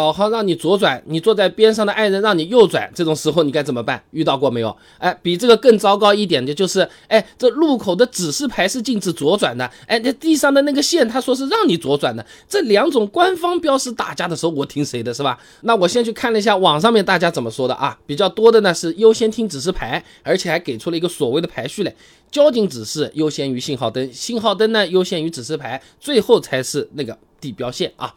导航让你左转，你坐在边上的爱人让你右转，这种时候你该怎么办？遇到过没有？哎，比这个更糟糕一点的就是，哎，这路口的指示牌是禁止左转的，哎，那地上的那个线他说是让你左转的，这两种官方标识打架的时候，我听谁的是吧？那我先去看了一下网上面大家怎么说的啊，比较多的呢是优先听指示牌，而且还给出了一个所谓的排序嘞，交警指示优先于信号灯，信号灯呢优先于指示牌，最后才是那个地标线啊。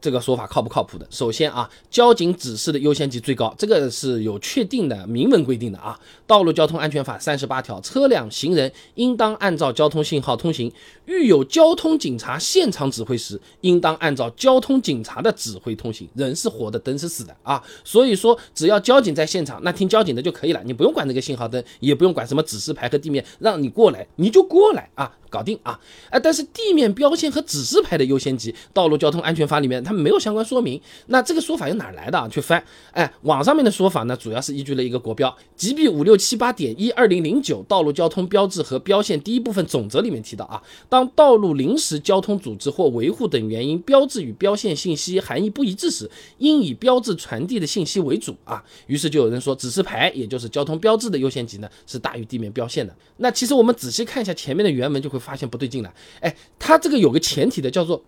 这个说法靠不靠谱的？首先啊，交警指示的优先级最高，这个是有确定的明文规定的啊，《道路交通安全法》三十八条，车辆行人应当按照交通信号通行，遇有交通警察现场指挥时，应当按照交通警察的指挥通行。人是活的，灯是死的啊，所以说只要交警在现场，那听交警的就可以了，你不用管那个信号灯，也不用管什么指示牌和地面，让你过来你就过来啊。搞定啊！哎，但是地面标线和指示牌的优先级，《道路交通安全法》里面它没有相关说明。那这个说法又哪来的啊？去翻，哎，网上面的说法呢，主要是依据了一个国标 GB 五六七八点一二零零九《道路交通标志和标线第一部分总则》里面提到啊，当道路临时交通组织或维护等原因，标志与标线信息含义不一致时，应以标志传递的信息为主啊。于是就有人说，指示牌也就是交通标志的优先级呢，是大于地面标线的。那其实我们仔细看一下前面的原文，就会。发现不对劲了，哎，它这个有个前提的，叫做。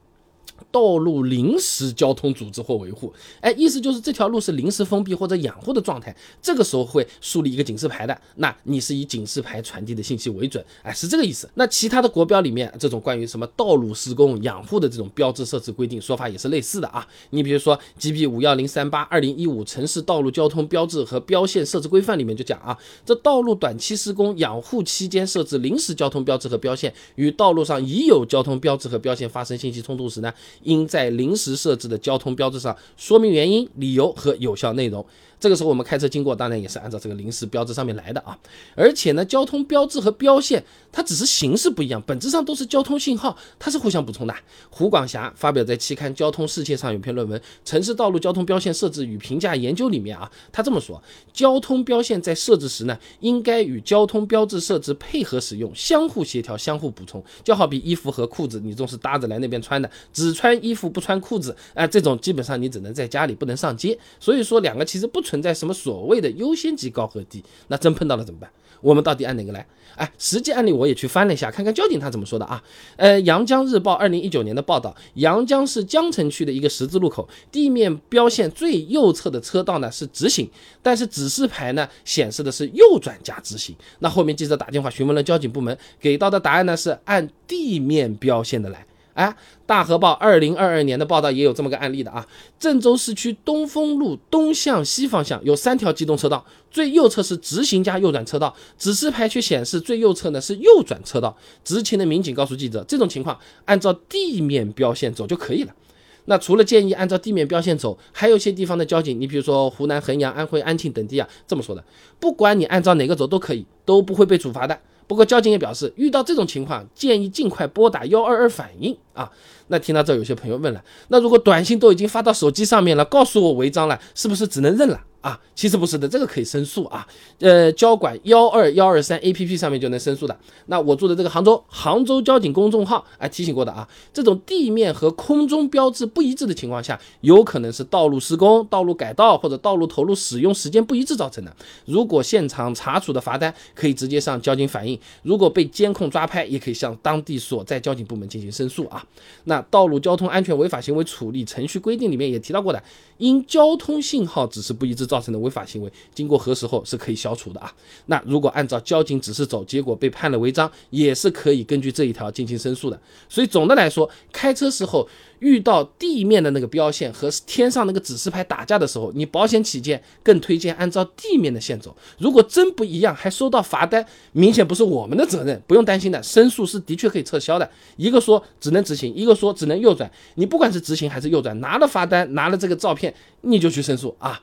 道路临时交通组织或维护，哎，意思就是这条路是临时封闭或者养护的状态，这个时候会树立一个警示牌的，那你是以警示牌传递的信息为准，哎，是这个意思。那其他的国标里面这种关于什么道路施工养护的这种标志设置规定说法也是类似的啊。你比如说 GB 五幺零三八二零一五城市道路交通标志和标线设置规范里面就讲啊，这道路短期施工养护期间设置临时交通标志和标线，与道路上已有交通标志和标线发生信息冲突时呢？应在临时设置的交通标志上说明原因、理由和有效内容。这个时候我们开车经过，当然也是按照这个临时标志上面来的啊。而且呢，交通标志和标线它只是形式不一样，本质上都是交通信号，它是互相补充的。胡广霞发表在期刊《交通世界》上有篇论文《城市道路交通标线设置与评价研究》里面啊，他这么说：交通标线在设置时呢，应该与交通标志设置配合使用，相互协调、相互补充。就好比衣服和裤子，你总是搭着来那边穿的，只穿衣服不穿裤子，哎，这种基本上你只能在家里，不能上街。所以说，两个其实不存存在什么所谓的优先级高和低，那真碰到了怎么办？我们到底按哪个来？哎，实际案例我也去翻了一下，看看交警他怎么说的啊？呃，阳江日报二零一九年的报道，阳江市江城区的一个十字路口，地面标线最右侧的车道呢是直行，但是指示牌呢显示的是右转加直行。那后面记者打电话询问了交警部门，给到的答案呢是按地面标线的来。哎，大河报二零二二年的报道也有这么个案例的啊。郑州市区东风路东向西方向有三条机动车道，最右侧是直行加右转车道，指示牌却显示最右侧呢是右转车道。执勤的民警告诉记者，这种情况按照地面标线走就可以了。那除了建议按照地面标线走，还有一些地方的交警，你比如说湖南衡阳、安徽安庆等地啊，这么说的：不管你按照哪个走都可以，都不会被处罚的。不过交警也表示，遇到这种情况，建议尽快拨打幺二二反映啊。那听到这，有些朋友问了，那如果短信都已经发到手机上面了，告诉我违章了，是不是只能认了？啊，其实不是的，这个可以申诉啊。呃，交管幺二幺二三 A P P 上面就能申诉的。那我住的这个杭州，杭州交警公众号哎提醒过的啊，这种地面和空中标志不一致的情况下，有可能是道路施工、道路改道或者道路投入使用时间不一致造成的。如果现场查处的罚单，可以直接向交警反映；如果被监控抓拍，也可以向当地所在交警部门进行申诉啊。那《道路交通安全违法行为处理程序规定》里面也提到过的，因交通信号指示不一致。造成的违法行为，经过核实后是可以消除的啊。那如果按照交警指示走，结果被判了违章，也是可以根据这一条进行申诉的。所以总的来说，开车时候遇到地面的那个标线和天上那个指示牌打架的时候，你保险起见，更推荐按照地面的线走。如果真不一样，还收到罚单，明显不是我们的责任，不用担心的。申诉是的确可以撤销的。一个说只能直行，一个说只能右转，你不管是直行还是右转，拿了罚单，拿了这个照片，你就去申诉啊。